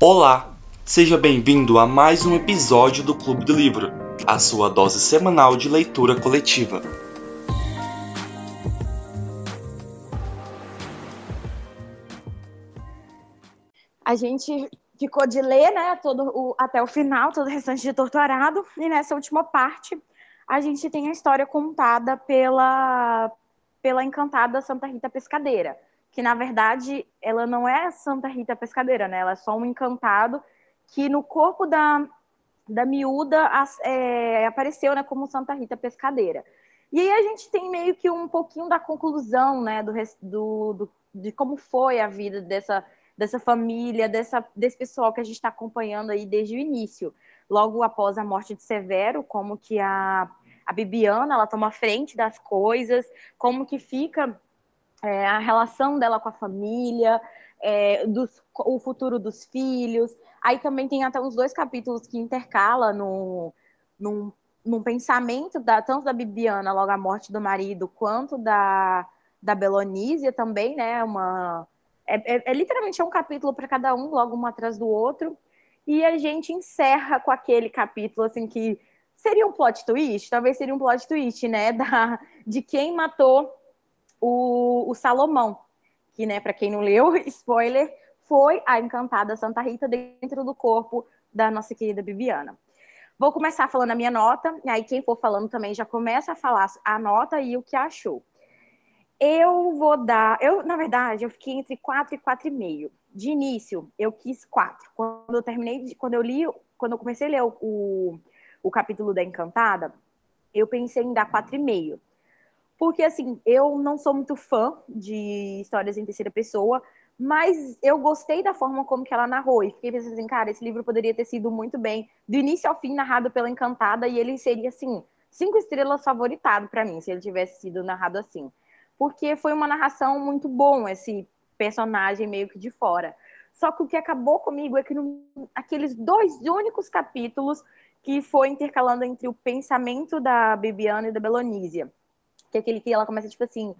Olá, seja bem-vindo a mais um episódio do Clube do Livro, a sua dose semanal de leitura coletiva. A gente ficou de ler, né, todo o, até o final, todo o restante de Torturado, e nessa última parte a gente tem a história contada pela, pela encantada Santa Rita Pescadeira, que na verdade ela não é Santa Rita Pescadeira, né, ela é só um encantado que no corpo da, da miúda é, apareceu né, como Santa Rita Pescadeira. E aí a gente tem meio que um pouquinho da conclusão, né, do, do, do de como foi a vida dessa dessa família, dessa, desse pessoal que a gente está acompanhando aí desde o início. Logo após a morte de Severo, como que a, a Bibiana ela toma frente das coisas, como que fica é, a relação dela com a família, é, dos, o futuro dos filhos. Aí também tem até uns dois capítulos que intercala no, num, num pensamento da, tanto da Bibiana logo a morte do marido, quanto da, da Belonísia também, né? Uma, é, é, é literalmente é um capítulo para cada um, logo um atrás do outro. E a gente encerra com aquele capítulo assim que seria um plot twist, talvez seria um plot twist, né, da, de quem matou o, o Salomão, que, né, para quem não leu, spoiler, foi a encantada Santa Rita dentro do corpo da nossa querida Bibiana. Vou começar falando a minha nota, e aí quem for falando também já começa a falar a nota e o que achou. Eu vou dar. Eu, na verdade, eu fiquei entre 4 e 4,5. De início, eu quis 4. Quando eu terminei, quando eu li, quando eu comecei a ler o, o, o capítulo da Encantada, eu pensei em dar 4,5. Porque, assim, eu não sou muito fã de histórias em terceira pessoa, mas eu gostei da forma como que ela narrou. E fiquei pensando assim, cara, esse livro poderia ter sido muito bem, do início ao fim, narrado pela Encantada, e ele seria, assim, cinco estrelas favoritado para mim, se ele tivesse sido narrado assim porque foi uma narração muito bom esse personagem meio que de fora. Só que o que acabou comigo é que no, aqueles dois únicos capítulos que foi intercalando entre o pensamento da Bibiana e da Belonísia, que é aquele que ela começa tipo assim,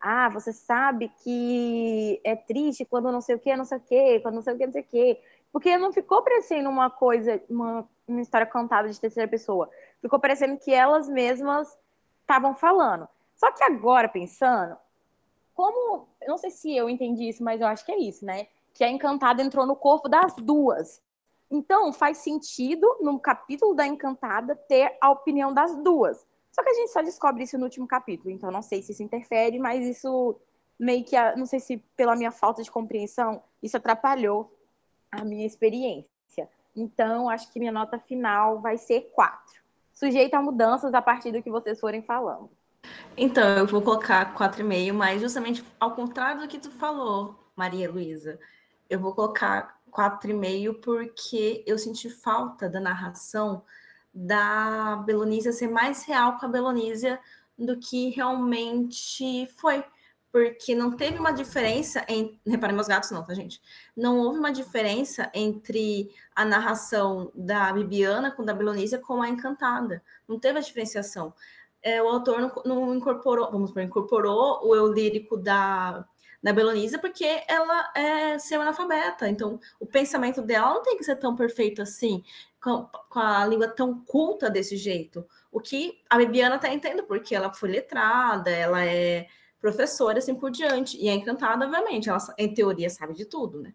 ah, você sabe que é triste quando não sei o que, não sei o que, quando não sei o que, não sei o que. Porque não ficou parecendo uma coisa, uma, uma história contada de terceira pessoa. Ficou parecendo que elas mesmas estavam falando. Só que agora, pensando, como. Eu não sei se eu entendi isso, mas eu acho que é isso, né? Que a Encantada entrou no corpo das duas. Então, faz sentido, no capítulo da Encantada, ter a opinião das duas. Só que a gente só descobre isso no último capítulo. Então, não sei se isso interfere, mas isso meio que. Não sei se pela minha falta de compreensão, isso atrapalhou a minha experiência. Então, acho que minha nota final vai ser 4. Sujeita a mudanças a partir do que vocês forem falando. Então, eu vou colocar 4,5, mas justamente ao contrário do que tu falou, Maria Luísa, eu vou colocar 4,5 porque eu senti falta da narração da Belonísia ser mais real com a Belonísia do que realmente foi. Porque não teve uma diferença em. Reparem meus gatos, não, tá, gente? Não houve uma diferença entre a narração da Bibiana com da Belonísia com a Encantada. Não teve a diferenciação é, o autor não, não, incorporou, vamos supor, incorporou o eu lírico da, da Belonisa porque ela é semi-analfabeta. Então, o pensamento dela não tem que ser tão perfeito assim, com, com a língua tão culta desse jeito. O que a Bibiana está entendendo, porque ela foi letrada, ela é professora, assim por diante. E é encantada, obviamente, ela, em teoria, sabe de tudo, né?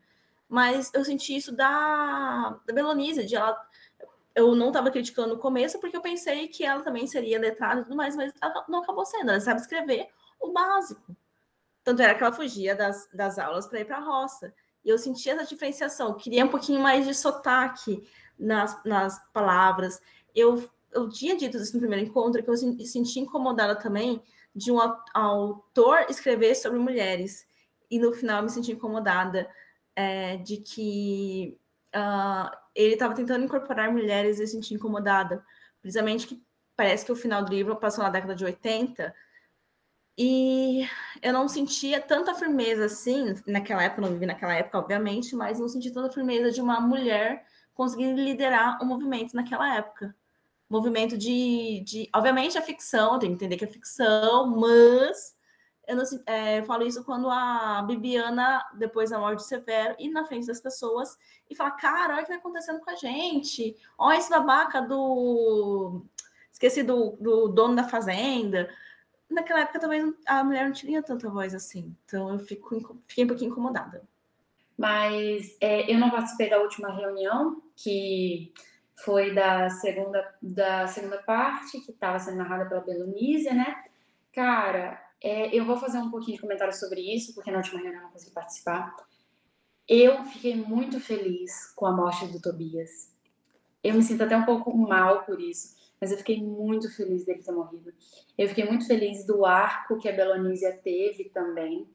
Mas eu senti isso da, da Belonisa, de ela eu não estava criticando no começo, porque eu pensei que ela também seria letrada e tudo mais, mas ela não acabou sendo. Ela sabe escrever o básico. Tanto era que ela fugia das, das aulas para ir para a roça. E eu sentia essa diferenciação. Eu queria um pouquinho mais de sotaque nas, nas palavras. Eu, eu tinha dito isso no primeiro encontro, que eu senti incomodada também de um autor escrever sobre mulheres. E no final eu me senti incomodada é, de que uh, ele estava tentando incorporar mulheres e se sentia incomodada. Precisamente que parece que o final do livro passou na década de 80 e eu não sentia tanta firmeza assim, naquela época, não vivi naquela época, obviamente, mas não senti tanta firmeza de uma mulher conseguir liderar o movimento naquela época. Movimento de, de. Obviamente, é ficção, tem que entender que é ficção, mas Eu, não, é, eu falo isso quando a Bibiana, depois da morte do Severo, ir na frente das pessoas e falar: cara, olha o que está acontecendo com a gente. Olha esse babaca do. Esqueci do, do dono da fazenda. Naquela época, talvez a mulher não tinha tanta voz assim. Então, eu fico, fiquei um pouquinho incomodada. Mas é, eu não participei da última reunião, que foi da segunda, da segunda parte, que estava sendo narrada pela Belonísia, né? Cara, é, eu vou fazer um pouquinho de comentário sobre isso, porque na última reunião eu não consegui participar. Eu fiquei muito feliz com a morte do Tobias. Eu me sinto até um pouco mal por isso, mas eu fiquei muito feliz dele ter morrido. Eu fiquei muito feliz do arco que a Belonísia teve também.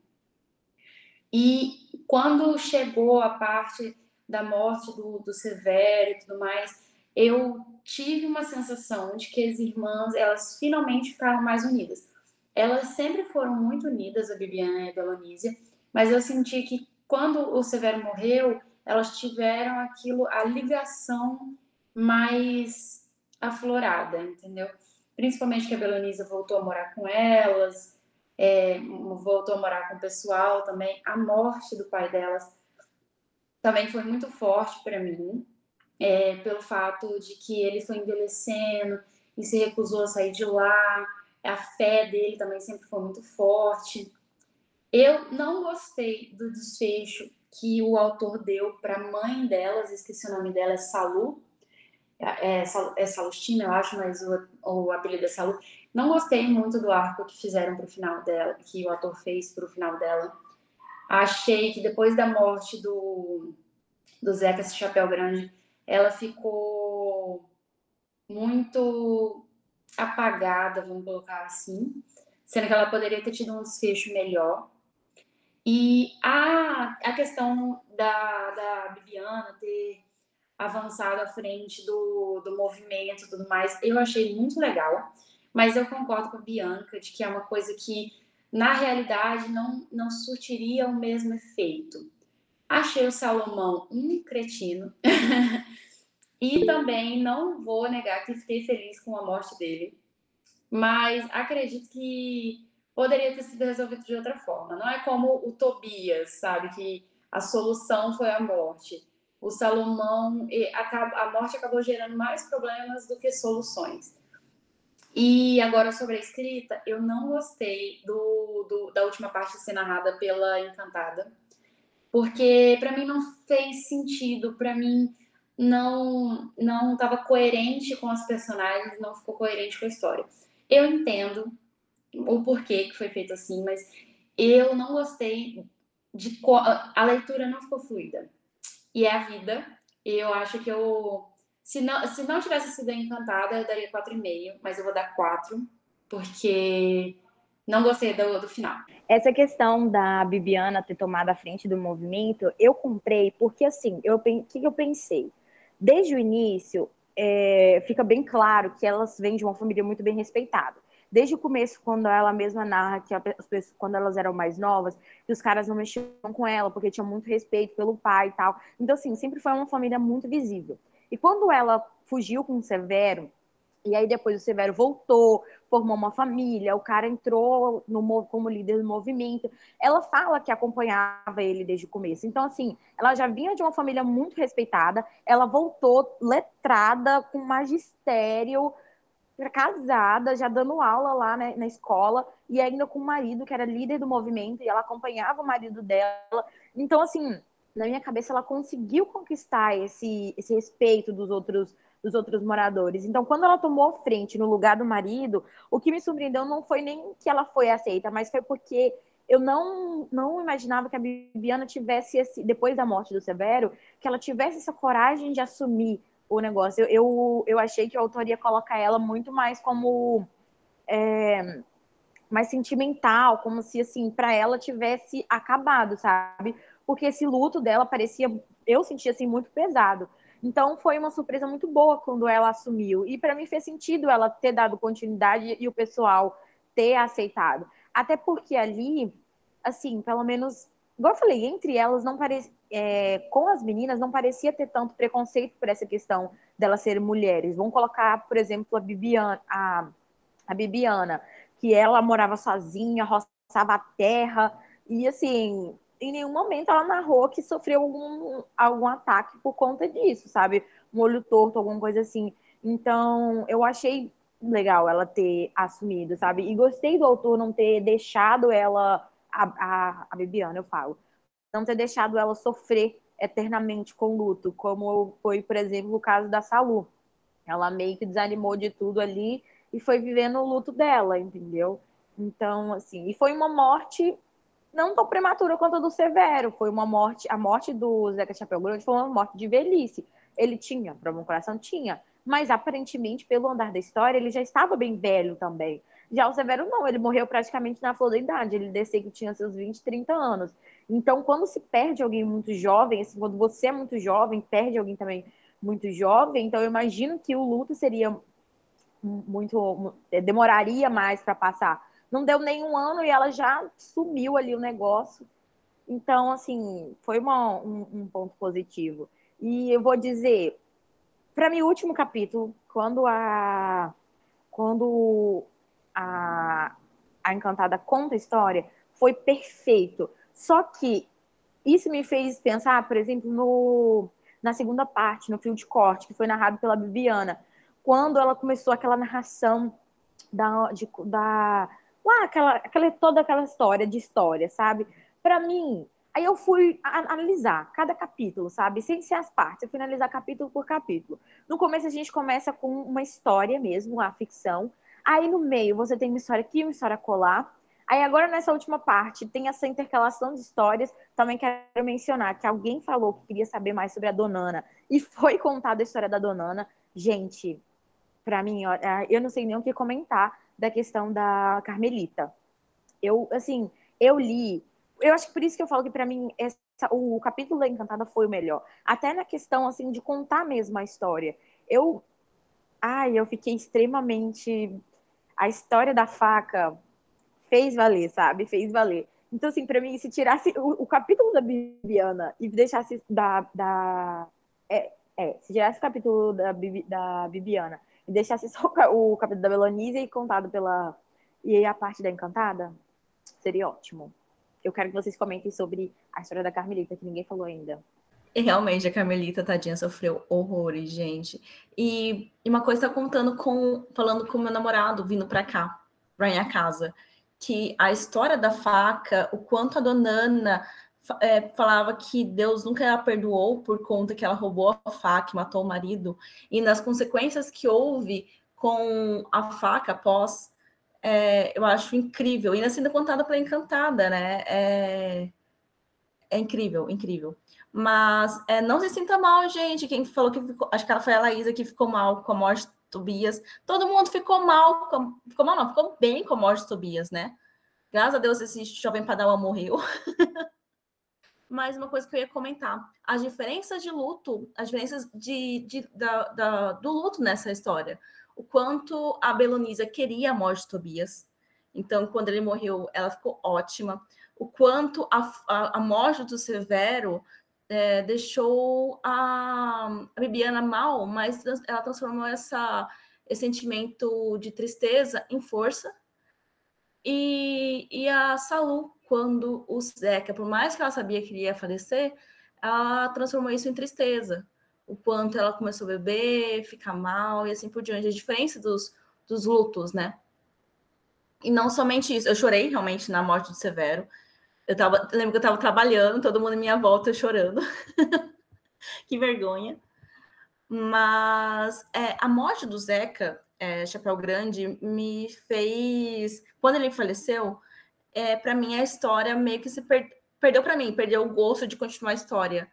E quando chegou a parte da morte do, do Severo e tudo mais, eu tive uma sensação de que as irmãs, elas finalmente ficaram mais unidas. Elas sempre foram muito unidas, a Bibiana e a Belonísia, mas eu senti que quando o Severo morreu, elas tiveram aquilo, a ligação mais aflorada, entendeu? Principalmente que a Belonísia voltou a morar com elas, é, voltou a morar com o pessoal também. A morte do pai delas também foi muito forte para mim é, pelo fato de que ele foi envelhecendo e se recusou a sair de lá. A fé dele também sempre foi muito forte. Eu não gostei do desfecho que o autor deu para a mãe delas, esqueci o nome dela, é Salu, é, é, é Salustina, eu acho, mas o, o apelido é Salu. Não gostei muito do arco que fizeram para o final dela, que o ator fez para o final dela. Achei que depois da morte do, do Zeca Chapéu Grande, ela ficou muito apagada, vamos colocar assim, sendo que ela poderia ter tido um desfecho melhor. E a, a questão da, da Bibiana ter avançado à frente do, do movimento e tudo mais, eu achei muito legal, mas eu concordo com a Bianca de que é uma coisa que, na realidade, não, não surtiria o mesmo efeito. Achei o Salomão um cretino. e também não vou negar que fiquei feliz com a morte dele. Mas acredito que poderia ter sido resolvido de outra forma. Não é como o Tobias, sabe? Que a solução foi a morte. O Salomão, a morte acabou gerando mais problemas do que soluções. E agora sobre a escrita, eu não gostei do, do da última parte ser narrada pela Encantada porque para mim não fez sentido, para mim não não estava coerente com as personagens, não ficou coerente com a história. Eu entendo o porquê que foi feito assim, mas eu não gostei de a leitura não ficou fluida. E é a vida. Eu acho que eu se não, se não tivesse sido encantada, eu daria 4,5, mas eu vou dar 4, porque não gostei do, do final. Essa questão da Bibiana ter tomado a frente do movimento, eu comprei porque, assim, o que, eu pensei? Desde o início, é, fica bem claro que elas vêm de uma família muito bem respeitada. Desde o começo, quando ela mesma narra que as pessoas, quando elas eram mais novas, que os caras não mexiam com ela, porque tinham muito respeito pelo pai e tal. Então, assim, sempre foi uma família muito visível. E quando ela fugiu com o Severo, e aí depois o Severo voltou, formou uma família, o cara entrou no, como líder do movimento. Ela fala que acompanhava ele desde o começo. Então, assim, ela já vinha de uma família muito respeitada, ela voltou letrada, com magistério, casada, já dando aula lá né, na escola, e ainda com o marido, que era líder do movimento, e ela acompanhava o marido dela. Então, assim, na minha cabeça, ela conseguiu conquistar esse, esse respeito dos outros dos outros moradores. Então, quando ela tomou frente no lugar do marido, o que me surpreendeu não foi nem que ela foi aceita, mas foi porque eu não, não imaginava que a Bibiana tivesse esse, depois da morte do Severo, que ela tivesse essa coragem de assumir o negócio. Eu, eu, eu achei que a autoria coloca ela muito mais como é, mais sentimental, como se assim, para ela tivesse acabado, sabe? Porque esse luto dela parecia, eu sentia assim muito pesado. Então foi uma surpresa muito boa quando ela assumiu. E para mim fez sentido ela ter dado continuidade e o pessoal ter aceitado. Até porque ali, assim, pelo menos, igual eu falei, entre elas não parecia. É, com as meninas não parecia ter tanto preconceito por essa questão delas serem mulheres. Vamos colocar, por exemplo, a Bibiana, a, a Bibiana, que ela morava sozinha, ameaçava a terra. E assim, em nenhum momento ela narrou que sofreu algum, algum ataque por conta disso, sabe? Um olho torto, alguma coisa assim. Então, eu achei legal ela ter assumido, sabe? E gostei do autor não ter deixado ela, a, a, a Bibiana, eu falo, não ter deixado ela sofrer eternamente com luto, como foi, por exemplo, o caso da Salu. Ela meio que desanimou de tudo ali e foi vivendo o luto dela, entendeu? Então, assim, e foi uma morte não tão prematura quanto a do Severo, foi uma morte, a morte do Zeca Chapéu Grande foi uma morte de velhice. Ele tinha problema no coração? Tinha, mas aparentemente, pelo andar da história, ele já estava bem velho também. Já o Severo não, ele morreu praticamente na flor da idade, ele desceu que tinha seus 20, 30 anos. Então, quando se perde alguém muito jovem, assim, quando você é muito jovem, perde alguém também muito jovem, então eu imagino que o luto seria muito demoraria mais para passar. Não deu nem um ano e ela já sumiu ali o negócio. Então, assim, foi uma, um, um ponto positivo. E eu vou dizer, para mim, o último capítulo, quando a quando a, a Encantada conta a história, foi perfeito. Só que isso me fez pensar, por exemplo, no, na segunda parte, no fio de corte, que foi narrado pela Bibiana, quando ela começou aquela narração da, de, da lá, aquela, aquela, toda aquela história de história, sabe? Para mim, aí eu fui analisar cada capítulo, sabe? Sem ser as partes, eu fui analisar capítulo por capítulo. No começo a gente começa com uma história mesmo, a ficção. Aí no meio você tem uma história aqui, uma história colar. Aí agora nessa última parte tem essa intercalação de histórias. Também quero mencionar que alguém falou que queria saber mais sobre a Donana e foi contada a história da Donana. Gente, para mim, ó, eu não sei nem o que comentar da questão da Carmelita. Eu, assim, eu li, eu acho que por isso que eu falo que para mim essa, o capítulo da Encantada foi o melhor. Até na questão, assim, de contar mesmo a história. Eu, ai, eu fiquei extremamente, a história da faca fez valer, sabe? Fez valer. Então, assim, para mim, se tirasse o, o, capítulo da Bibiana e deixasse da. da é, é, se tirasse o capítulo da, da Bibiana e deixasse só o capítulo da Belonise e contado pela. E a parte da Encantada, seria ótimo. Eu quero que vocês comentem sobre a história da Carmelita, que ninguém falou ainda. Realmente, a Carmelita, tadinha, sofreu horrores, gente. E, e uma coisa tá contando com. falando com meu namorado vindo pra cá, pra minha casa que a história da faca, o quanto a dona Ana é, falava que Deus nunca a perdoou por conta que ela roubou a faca matou o marido, e nas consequências que houve com a faca após, é, eu acho incrível. E ainda sendo contada pela Encantada, né? É, é incrível, incrível. Mas é, não se sinta mal, gente. Quem falou que ficou, acho que ela foi a Laísa que ficou mal com a morte Tobias. Todo mundo ficou mal, com, ficou mal não, ficou bem com a morte de Tobias, né? Graças a Deus esse jovem Padawan morreu. Mas uma coisa que eu ia comentar, as diferenças de luto, as diferenças de, de da, da, do luto nessa história. O quanto a Belonisa queria a morte de Tobias. Então, quando ele morreu, ela ficou ótima. O quanto a, a, a morte do Severo é, deixou a, a Bibiana mal, mas ela transformou essa, esse sentimento de tristeza em força. E, e a Salu, quando o Zeca, por mais que ela sabia que ele ia falecer, ela transformou isso em tristeza. O quanto ela começou a beber, ficar mal e assim por diante. A diferença dos, dos lutos, né? E não somente isso, eu chorei realmente na morte do Severo. Eu tava, lembro que eu estava trabalhando, todo mundo em minha volta chorando. que vergonha. Mas é, a morte do Zeca, é, Chapéu Grande, me fez. Quando ele faleceu, é, para mim a história meio que se per... perdeu para mim, perdeu o gosto de continuar a história.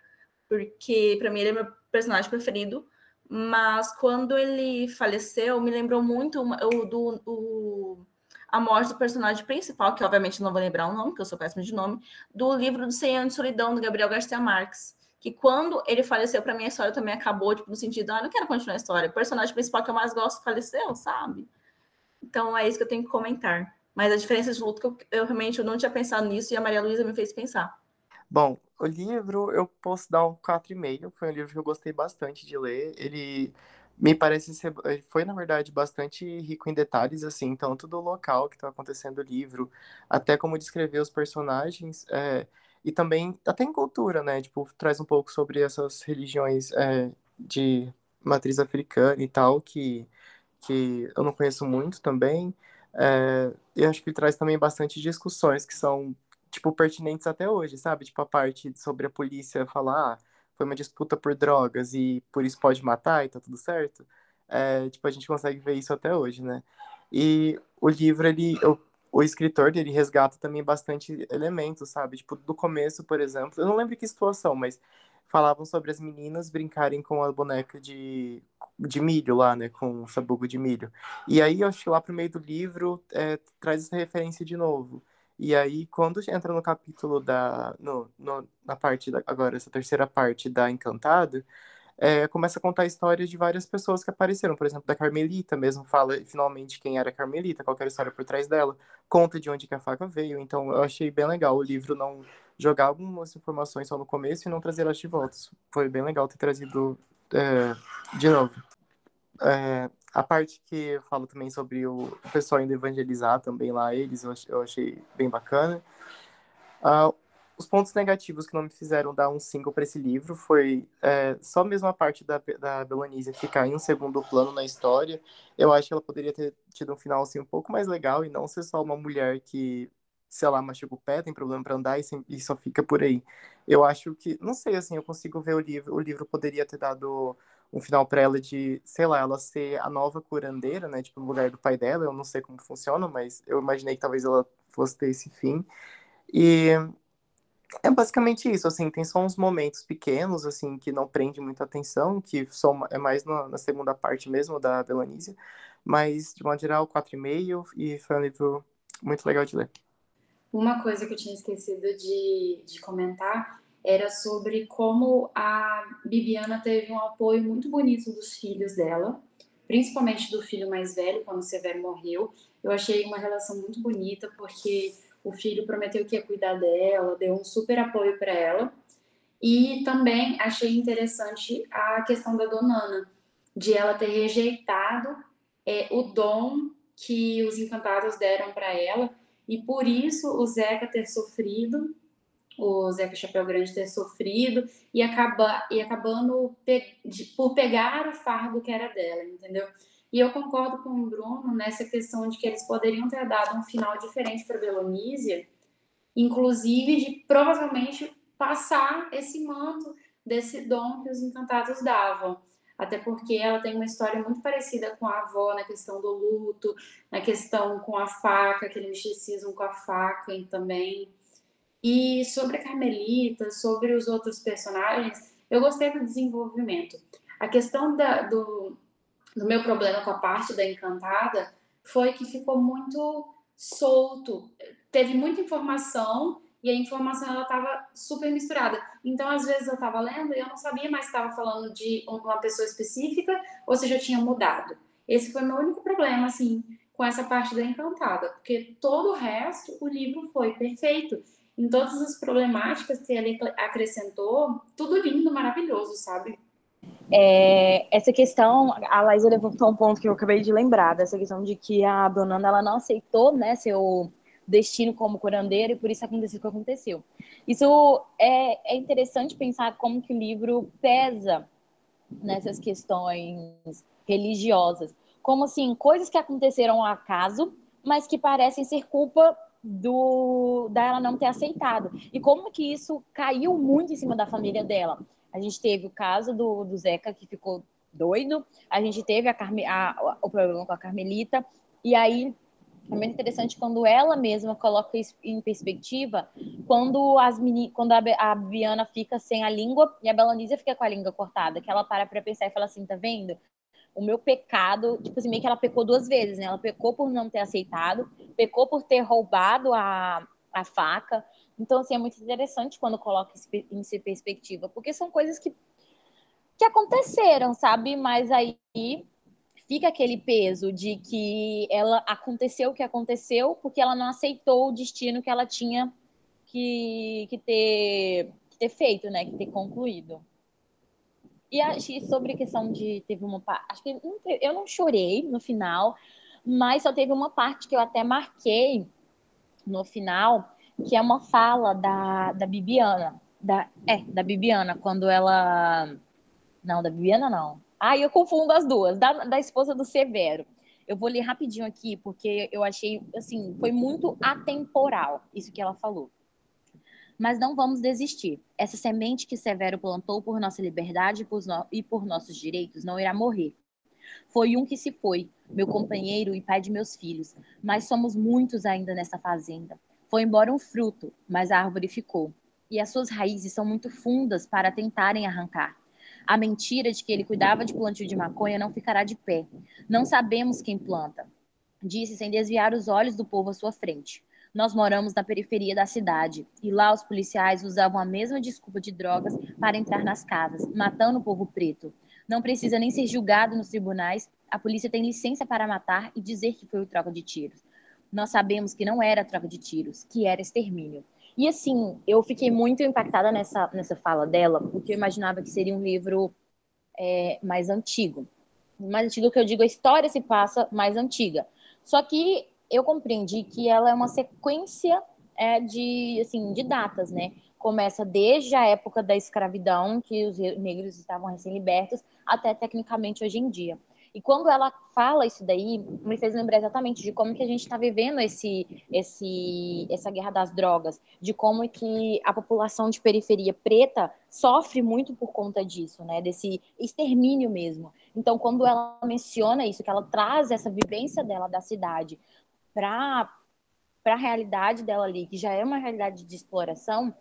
Porque para mim ele é meu personagem preferido. Mas quando ele faleceu, me lembrou muito o, do, do a morte do personagem principal, que obviamente não vou lembrar o nome, porque eu sou péssima de nome, do livro do Cem Anos de Solidão, do Gabriel Garcia Marques. Que quando ele faleceu, para mim a história também acabou, tipo, no sentido, ah, não quero continuar a história. O personagem principal que eu mais gosto faleceu, sabe? Então é isso que eu tenho que comentar. Mas a diferença de luto eu, eu realmente eu não tinha pensado nisso e a Maria Luísa me fez pensar. Bom, o livro eu posso dar um 4,5. Foi um livro que eu gostei bastante de ler. Ele me parece ser, foi na verdade bastante rico em detalhes, assim, tanto do local que está acontecendo o livro, até como descrever os personagens, é, e também até em cultura, né, tipo, traz um pouco sobre essas religiões é, de matriz africana e tal, que, que eu não conheço muito também, é, e acho que traz também bastante discussões que são, tipo, pertinentes até hoje, sabe, tipo, a parte sobre a polícia falar, ah, foi uma disputa por drogas e por isso pode matar e tá tudo certo, é, tipo, a gente consegue ver isso até hoje, né? E o livro, ele, o, o escritor dele resgata também bastante elementos, sabe? Tipo, do começo, por exemplo, eu não lembro que situação, mas falavam sobre as meninas brincarem com a boneca de, de milho lá, né? Com o sabugo de milho. E aí, eu acho que lá pro meio do livro é, traz essa referência de novo. E aí, quando entra no capítulo da. No, no, na parte da, agora, essa terceira parte da Encantada, é, começa a contar a história de várias pessoas que apareceram. Por exemplo, da Carmelita mesmo, fala finalmente quem era a Carmelita, qual era a história por trás dela, conta de onde que a faca veio. Então, eu achei bem legal o livro não jogar algumas informações só no começo e não trazer elas de volta. Foi bem legal ter trazido é, de novo. É, a parte que fala também sobre o, pessoal indo evangelizar também lá, eles, eu, eu achei bem bacana. Uh, os pontos negativos que não me fizeram dar um 5 para esse livro foi é, só mesmo a parte da, da Belanise ficar em um segundo plano na história. Eu acho que ela poderia ter tido um final assim, um pouco mais legal e não ser só uma mulher que, sei lá, machuca o pé, tem problema para andar e, e, só fica por aí. Eu acho que, não sei, assim, eu consigo ver o livro, o livro poderia ter dado um final para ela de, sei lá, ela ser a nova curandeira, né? Tipo, no lugar do pai dela. Eu não sei como funciona, mas eu imaginei que talvez ela fosse ter esse fim. E é basicamente isso, assim, tem só uns momentos pequenos, assim, que não prende muita atenção, que são, é mais na, na segunda parte mesmo da Belanísia, mas, de modo geral, 4,5 e foi um livro muito legal de ler. Uma coisa que eu tinha esquecido de, de comentar era sobre como a Bibiana teve um apoio muito bonito dos filhos dela, principalmente do filho mais velho, quando o Severo morreu. Eu achei uma relação muito bonita, porque o filho prometeu que ia cuidar dela, deu um super apoio para ela. E também achei interessante a questão da Donana, de ela ter rejeitado é, o dom que os encantados deram para ela, e por isso o Zeca ter sofrido o Zeca Chapéu Grande ter sofrido e, acaba, e acabando pe, de, por pegar o fardo que era dela, entendeu? E eu concordo com o Bruno nessa questão de que eles poderiam ter dado um final diferente para Belonísia, inclusive de provavelmente passar esse manto desse dom que os encantados davam. Até porque ela tem uma história muito parecida com a avó na questão do luto, na questão com a faca, aquele misticismo com a faca também. E sobre a Carmelita, sobre os outros personagens, eu gostei do desenvolvimento. A questão da, do, do meu problema com a parte da Encantada foi que ficou muito solto. Teve muita informação e a informação ela estava super misturada. Então, às vezes eu estava lendo e eu não sabia mais se estava falando de uma pessoa específica ou se já tinha mudado. Esse foi meu único problema, assim, com essa parte da Encantada, porque todo o resto, o livro foi perfeito em todas as problemáticas que ele acrescentou, tudo lindo, maravilhoso, sabe? É, essa questão, a Laísa levantou um ponto que eu acabei de lembrar, dessa questão de que a dona Ana, ela não aceitou, né, seu destino como curandeira e por isso aconteceu o que aconteceu. Isso é, é interessante pensar como que o livro pesa nessas questões religiosas. Como assim, coisas que aconteceram ao acaso, mas que parecem ser culpa do da ela não ter aceitado. E como que isso caiu muito em cima da família dela. A gente teve o caso do, do Zeca, que ficou doido, a gente teve a Carme, a, o problema com a Carmelita, e aí é muito interessante quando ela mesma coloca isso em perspectiva, quando, as meni, quando a, a Biana fica sem a língua e a Belanísia fica com a língua cortada, que ela para para pensar e fala assim, tá vendo? o meu pecado, tipo assim, meio que ela pecou duas vezes, né? Ela pecou por não ter aceitado, pecou por ter roubado a, a faca. Então, assim, é muito interessante quando coloca em perspectiva, porque são coisas que, que aconteceram, sabe? Mas aí fica aquele peso de que ela aconteceu o que aconteceu porque ela não aceitou o destino que ela tinha que, que, ter, que ter feito, né? Que ter concluído. E achei sobre a questão de teve uma parte, acho que eu não chorei no final, mas só teve uma parte que eu até marquei no final, que é uma fala da, da Bibiana, da é, da Bibiana, quando ela não, da Bibiana não. Ah, eu confundo as duas, da, da esposa do Severo. Eu vou ler rapidinho aqui, porque eu achei, assim, foi muito atemporal isso que ela falou. Mas não vamos desistir. Essa semente que Severo plantou por nossa liberdade e por, no... e por nossos direitos não irá morrer. Foi um que se foi, meu companheiro e pai de meus filhos, mas somos muitos ainda nessa fazenda. Foi embora um fruto, mas a árvore ficou. E as suas raízes são muito fundas para tentarem arrancar. A mentira de que ele cuidava de plantio de maconha não ficará de pé. Não sabemos quem planta. Disse sem desviar os olhos do povo à sua frente. Nós moramos na periferia da cidade e lá os policiais usavam a mesma desculpa de drogas para entrar nas casas, matando o povo preto. Não precisa nem ser julgado nos tribunais, a polícia tem licença para matar e dizer que foi o troca de tiros. Nós sabemos que não era troca de tiros, que era extermínio. E assim, eu fiquei muito impactada nessa, nessa fala dela, porque eu imaginava que seria um livro é, mais antigo. Mais antigo que eu digo, a história se passa mais antiga. Só que eu compreendi que ela é uma sequência é, de, assim, de datas, né? Começa desde a época da escravidão, que os negros estavam recém-libertos, até tecnicamente hoje em dia. E quando ela fala isso daí, me fez lembrar exatamente de como que a gente está vivendo esse, esse, essa guerra das drogas, de como que a população de periferia preta sofre muito por conta disso, né? Desse extermínio mesmo. Então, quando ela menciona isso, que ela traz essa vivência dela da cidade para para a realidade dela ali, que já é uma realidade de exploração,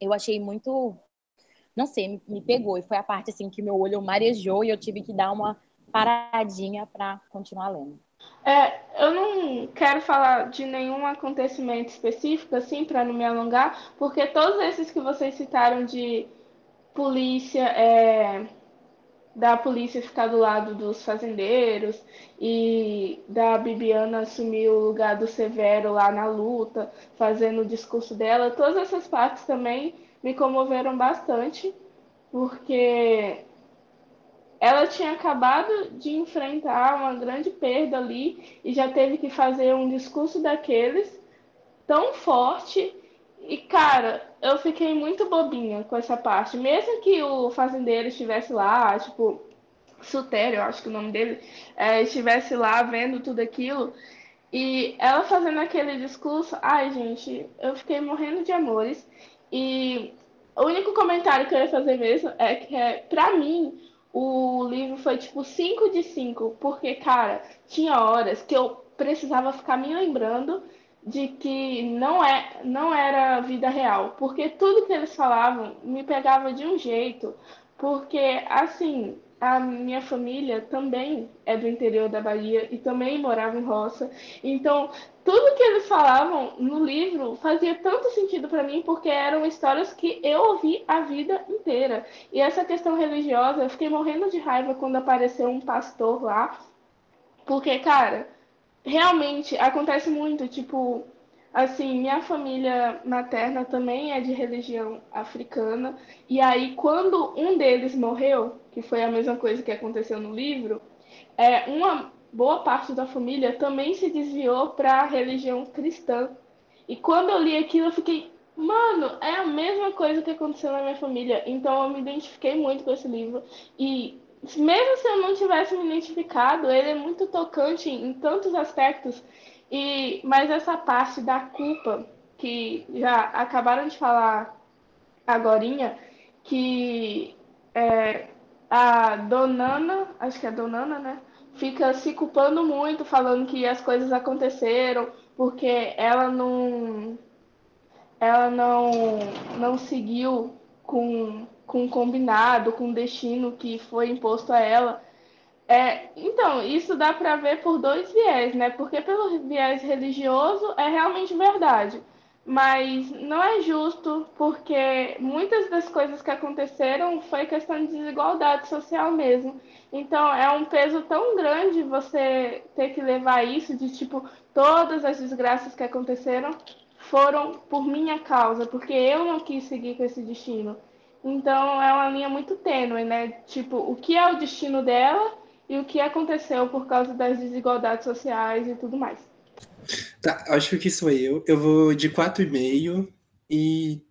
eu achei muito, não sei, me, me pegou e foi a parte assim que meu olho marejou e eu tive que dar uma paradinha para continuar lendo. É, eu não quero falar de nenhum acontecimento específico, assim, para não me alongar, porque todos esses que vocês citaram de polícia, é, da polícia ficar do lado dos fazendeiros e da Bibiana assumir o lugar do Severo lá na luta, fazendo o discurso dela, todas essas partes também me comoveram bastante, porque ela tinha acabado de enfrentar uma grande perda ali e já teve que fazer um discurso daqueles tão forte. E, cara, eu fiquei muito bobinha com essa parte. Mesmo que o fazendeiro estivesse lá, tipo, Sutério, eu acho que o nome dele, é, estivesse lá vendo tudo aquilo, e ela fazendo aquele discurso, ai, gente, eu fiquei morrendo de amores. E o único comentário que eu ia fazer mesmo é que, é, pra mim, o livro foi tipo 5 de 5, porque, cara, tinha horas que eu precisava ficar me lembrando de que não, é, não era vida real, porque tudo que eles falavam me pegava de um jeito, porque, assim, a minha família também é do interior da Bahia e também morava em roça. Então, tudo que eles falavam no livro fazia tanto sentido para mim porque eram histórias que eu ouvi a vida inteira. E essa questão religiosa, eu fiquei morrendo de raiva quando apareceu um pastor lá, porque, cara, realmente acontece muito, tipo, Assim, minha família materna também é de religião africana. E aí, quando um deles morreu, que foi a mesma coisa que aconteceu no livro, é, uma boa parte da família também se desviou para a religião cristã. E quando eu li aquilo, eu fiquei, mano, é a mesma coisa que aconteceu na minha família. Então, eu me identifiquei muito com esse livro. E mesmo se eu não tivesse me identificado, ele é muito tocante em tantos aspectos e, mas essa parte da culpa, que já acabaram de falar agorinha, que é, a Donana, acho que é Donana, né? Fica se culpando muito, falando que as coisas aconteceram porque ela não ela não não seguiu com com combinado, com o destino que foi imposto a ela. É, então, isso dá para ver por dois viés, né? Porque pelo viés religioso é realmente verdade, mas não é justo porque muitas das coisas que aconteceram foi questão de desigualdade social mesmo. Então, é um peso tão grande você ter que levar isso de tipo todas as desgraças que aconteceram foram por minha causa, porque eu não quis seguir com esse destino. Então é uma linha muito tênue, né? Tipo, o que é o destino dela e o que aconteceu por causa das desigualdades sociais e tudo mais. Tá, acho que sou eu. Eu vou de 4,5 e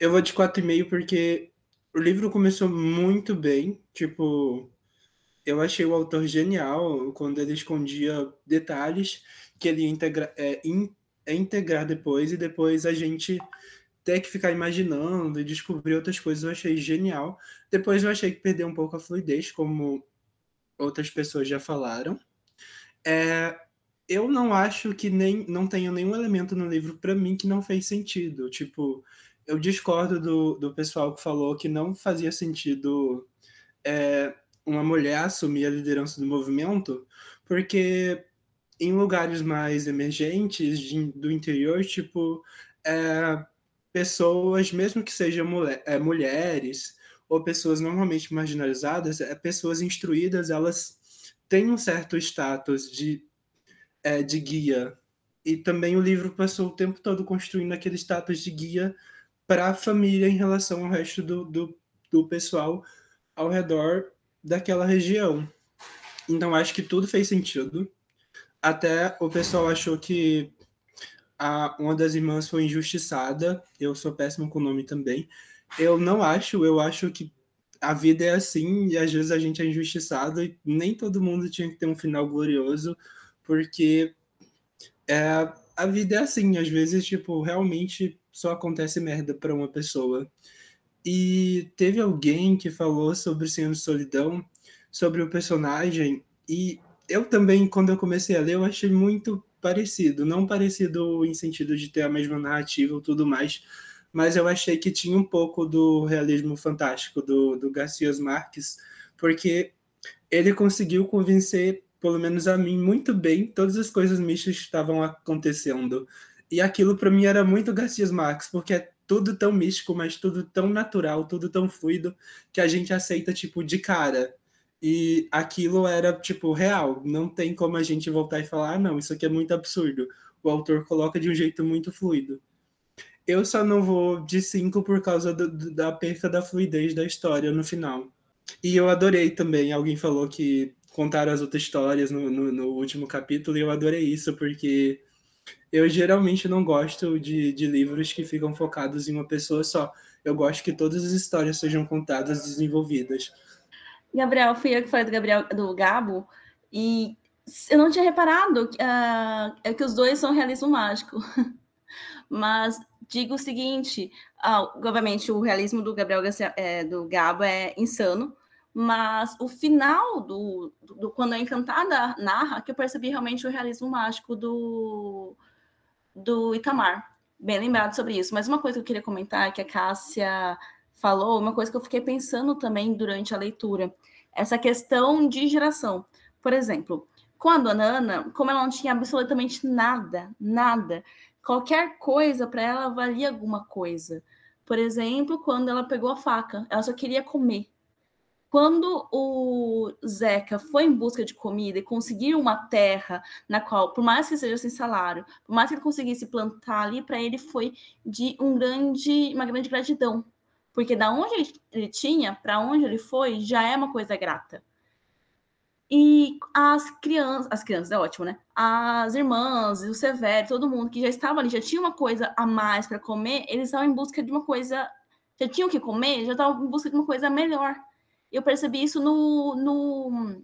eu vou de 4,5 porque o livro começou muito bem. Tipo, eu achei o autor genial quando ele escondia detalhes que ele integra é, in, é integrar depois e depois a gente ter que ficar imaginando e descobrir outras coisas. Eu achei genial. Depois eu achei que perdeu um pouco a fluidez, como outras pessoas já falaram. É, eu não acho que nem não tenha nenhum elemento no livro para mim que não fez sentido. Tipo, eu discordo do, do pessoal que falou que não fazia sentido é, uma mulher assumir a liderança do movimento, porque em lugares mais emergentes de, do interior, tipo, é, pessoas, mesmo que sejam mulher, é, mulheres ou pessoas normalmente marginalizadas, é, pessoas instruídas, elas têm um certo status de é, de guia. E também o livro passou o tempo todo construindo aquele status de guia para a família em relação ao resto do, do, do pessoal ao redor daquela região. Então acho que tudo fez sentido. Até o pessoal achou que a, uma das irmãs foi injustiçada. Eu sou péssimo com o nome também. Eu não acho, eu acho que a vida é assim e às vezes a gente é injustiçado e nem todo mundo tinha que ter um final glorioso porque é, a vida é assim, às vezes, tipo, realmente só acontece merda para uma pessoa. E teve alguém que falou sobre Senhor de Solidão, sobre o personagem, e eu também, quando eu comecei a ler, eu achei muito parecido. Não parecido em sentido de ter a mesma narrativa e tudo mais, mas eu achei que tinha um pouco do realismo fantástico do, do Marques, porque ele conseguiu convencer pelo menos a mim, muito bem todas as coisas mistas que estavam acontecendo. E aquilo para mim era muito Garcia Marques, porque é tudo tão místico, mas tudo tão natural, tudo tão fluido, que a gente aceita, tipo, de cara. E aquilo era, tipo, real. Não tem como a gente voltar e falar, ah, não, isso aqui é muito absurdo. O autor coloca de um jeito muito fluido. Eu só não vou de cinco por causa do, da perca da fluidez da história no final. E eu adorei também. Alguém falou que contaram as outras histórias no, no, no, último capítulo e eu adorei isso, porque eu geralmente não gosto de, de livros que ficam focados em uma pessoa só. Eu gosto que todas as histórias sejam contadas, desenvolvidas. Gabriel, fui eu que falei do Gabriel do Gabo, e eu não tinha reparado uh, é que os dois são realismo mágico. Mas digo o seguinte: uh, obviamente, o realismo do Gabriel é, do Gabo é insano, mas o final do, do, do, quando a Encantada narra, que eu percebi realmente o realismo mágico do, do Itamar. Bem lembrado sobre isso. Mas uma coisa que eu queria comentar, que a Cássia falou, uma coisa que eu fiquei pensando também durante a leitura, essa questão de geração. Por exemplo, quando a Nana, como ela não tinha absolutamente nada, nada, qualquer coisa para ela valia alguma coisa. Por exemplo, quando ela pegou a faca, ela só queria comer. Quando o Zeca foi em busca de comida e conseguiu uma terra na qual, por mais que seja sem salário, por mais que ele conseguisse plantar ali, para ele foi de um grande, uma grande gratidão. Porque da onde ele, tinha, para onde ele foi, já é uma coisa grata. E as crianças, as crianças é ótimo, né? As irmãs, o Severo, todo mundo que já estava ali, já tinha uma coisa a mais para comer, eles estavam em busca de uma coisa, já tinham que comer, já estavam em busca de uma coisa melhor eu percebi isso no, no,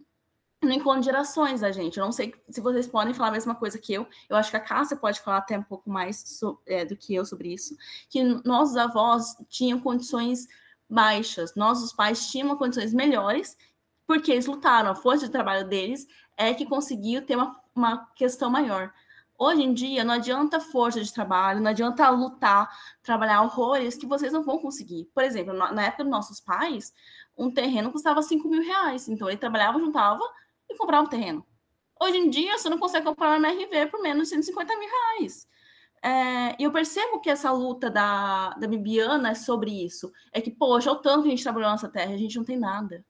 no encontro de gerações da gente. Eu não sei se vocês podem falar a mesma coisa que eu. Eu acho que a Cássia pode falar até um pouco mais so, é, do que eu sobre isso. Que nossos avós tinham condições baixas, nossos pais tinham condições melhores, porque eles lutaram. A força de trabalho deles é que conseguiu ter uma, uma questão maior. Hoje em dia, não adianta força de trabalho, não adianta lutar, trabalhar horrores que vocês não vão conseguir. Por exemplo, na época dos nossos pais, um terreno custava 5 mil reais. Então ele trabalhava, juntava e comprava um terreno. Hoje em dia, você não consegue comprar uma MRV por menos de 150 mil reais. É, eu percebo que essa luta da, da Bibiana é sobre isso. É que, poxa, o tanto que a gente trabalhou nessa terra, a gente não tem nada.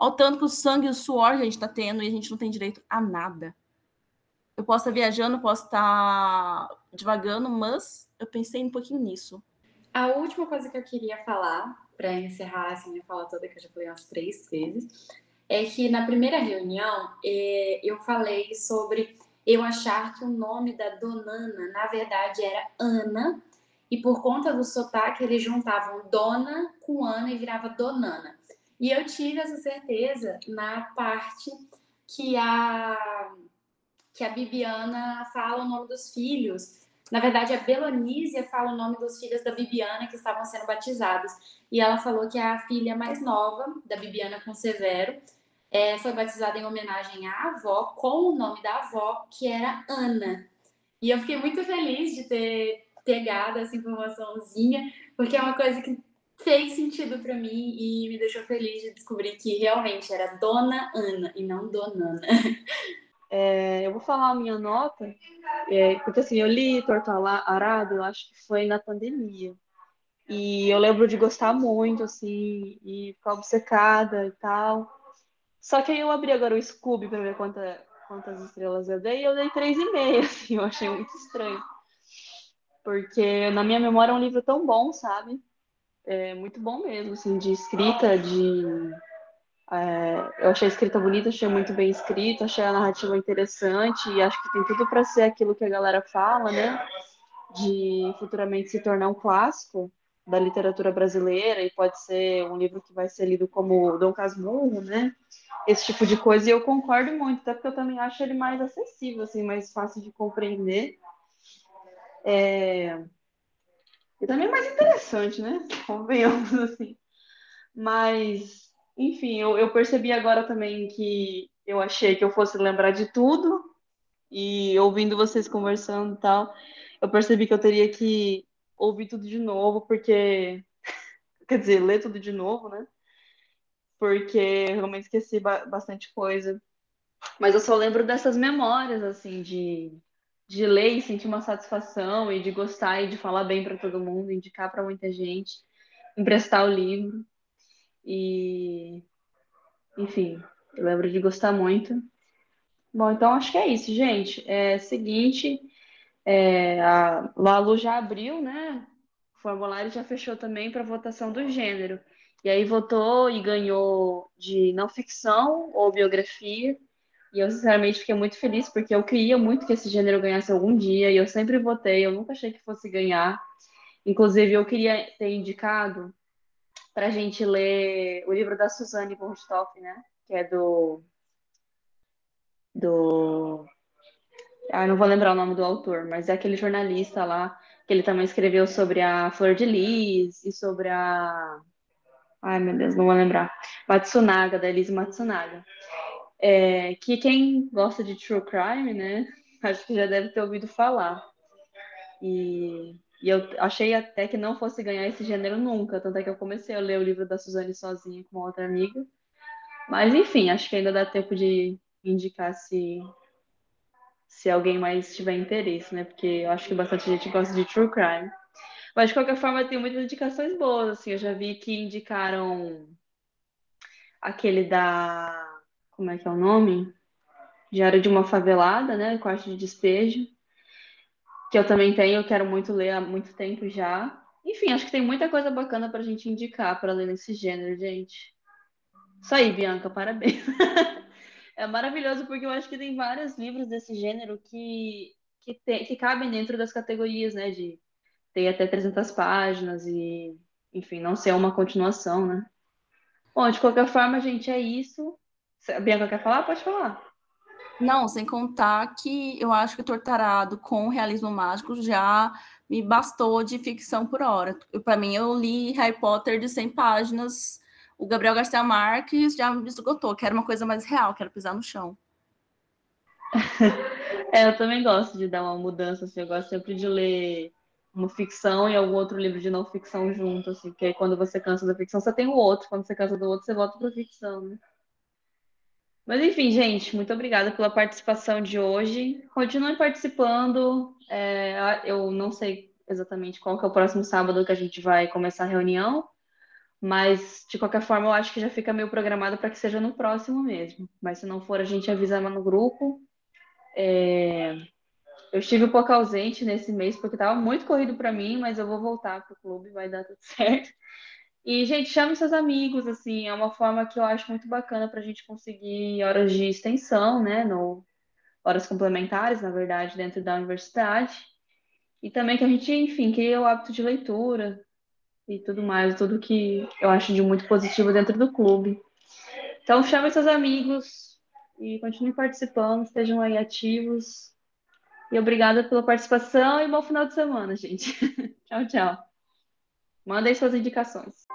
Olha o tanto que o sangue e o suor que a gente está tendo e a gente não tem direito a nada. Eu posso estar viajando, posso estar devagando, mas eu pensei um pouquinho nisso. A última coisa que eu queria falar, para encerrar essa minha fala toda, que eu já falei umas três vezes, é que na primeira reunião é, eu falei sobre eu achar que o nome da Donana, na verdade, era Ana, e por conta do sotaque eles juntavam Dona com Ana e virava Donana. E eu tive essa certeza na parte que a que a Bibiana fala o nome dos filhos. Na verdade, a Belonísia fala o nome dos filhos da Bibiana que estavam sendo batizados. E ela falou que a filha mais nova da Bibiana com Severo é, foi batizada em homenagem à avó, com o nome da avó, que era Ana. E eu fiquei muito feliz de ter pegado essa informaçãozinha, porque é uma coisa que fez sentido para mim e me deixou feliz de descobrir que realmente era Dona Ana e não Donana. É, eu vou falar a minha nota, é, porque assim, eu li Torto Arado, eu acho que foi na pandemia. E eu lembro de gostar muito, assim, e ficar obcecada e tal. Só que aí eu abri agora o Scooby para ver quanta, quantas estrelas eu dei, e eu dei 3,5, assim, eu achei muito estranho. Porque na minha memória é um livro tão bom, sabe? É muito bom mesmo, assim, de escrita, de é, eu achei a escrita bonita, achei muito bem escrita, achei a narrativa interessante e acho que tem tudo para ser aquilo que a galera fala, né? De futuramente se tornar um clássico da literatura brasileira e pode ser um livro que vai ser lido como Dom Casmurro, né? Esse tipo de coisa e eu concordo muito, até porque eu também acho ele mais acessível, assim, mais fácil de compreender. É... E também mais interessante, né? Convenhamos assim. Mas enfim, eu, eu percebi agora também que eu achei que eu fosse lembrar de tudo, e ouvindo vocês conversando e tal, eu percebi que eu teria que ouvir tudo de novo, porque. Quer dizer, ler tudo de novo, né? Porque realmente esqueci ba bastante coisa. Mas eu só lembro dessas memórias, assim, de, de ler e sentir uma satisfação, e de gostar e de falar bem para todo mundo, indicar para muita gente, emprestar o livro. E, enfim, eu lembro de gostar muito. Bom, então acho que é isso, gente. É seguinte, é, a Lalu já abriu, né? O formulário já fechou também para votação do gênero. E aí votou e ganhou de não ficção ou biografia. E eu, sinceramente, fiquei muito feliz, porque eu queria muito que esse gênero ganhasse algum dia, e eu sempre votei, eu nunca achei que fosse ganhar. Inclusive, eu queria ter indicado para a gente ler o livro da Suzane von né? Que é do. do. Ah, não vou lembrar o nome do autor, mas é aquele jornalista lá, que ele também escreveu sobre a Flor de Lis e sobre a. Ai, meu Deus, não vou lembrar. Matsunaga, da Elise Matsunaga. É, que quem gosta de true crime, né? Acho que já deve ter ouvido falar. E e eu achei até que não fosse ganhar esse gênero nunca, tanto é que eu comecei a ler o livro da Suzane sozinha com uma outra amiga. Mas enfim, acho que ainda dá tempo de indicar se se alguém mais tiver interesse, né? Porque eu acho que bastante gente gosta de true crime. Mas de qualquer forma, tem muitas indicações boas, assim, eu já vi que indicaram aquele da como é que é o nome? Diário de uma favelada, né? Quarto de despejo que eu também tenho, eu quero muito ler há muito tempo já. Enfim, acho que tem muita coisa bacana para a gente indicar para ler nesse gênero, gente. Isso aí, Bianca, parabéns. é maravilhoso porque eu acho que tem vários livros desse gênero que, que, tem, que cabem dentro das categorias, né? De ter até 300 páginas e, enfim, não ser uma continuação, né? Bom, de qualquer forma, gente, é isso. A Bianca quer falar? Pode falar. Não, sem contar que eu acho que Tortarado com realismo mágico já me bastou de ficção por hora. Para mim, eu li Harry Potter de 100 páginas, o Gabriel Garcia Marques já me esgotou, quero uma coisa mais real, quero pisar no chão. é, eu também gosto de dar uma mudança, assim, eu gosto sempre de ler uma ficção e algum outro livro de não ficção junto, assim, porque aí quando você cansa da ficção, você tem o outro, quando você cansa do outro, você volta para ficção, né? Mas enfim, gente, muito obrigada pela participação de hoje. Continue participando. É, eu não sei exatamente qual que é o próximo sábado que a gente vai começar a reunião, mas de qualquer forma eu acho que já fica meio programado para que seja no próximo mesmo. Mas se não for, a gente avisa no grupo. É... Eu estive um pouco ausente nesse mês porque estava muito corrido para mim, mas eu vou voltar para o clube, vai dar tudo certo. E, gente, chame seus amigos, assim, é uma forma que eu acho muito bacana para a gente conseguir horas de extensão, né, no, horas complementares, na verdade, dentro da universidade. E também que a gente, enfim, crie o hábito de leitura e tudo mais, tudo que eu acho de muito positivo dentro do clube. Então, chame seus amigos e continue participando, estejam aí ativos. E obrigada pela participação e bom final de semana, gente. tchau, tchau. Mandem suas indicações.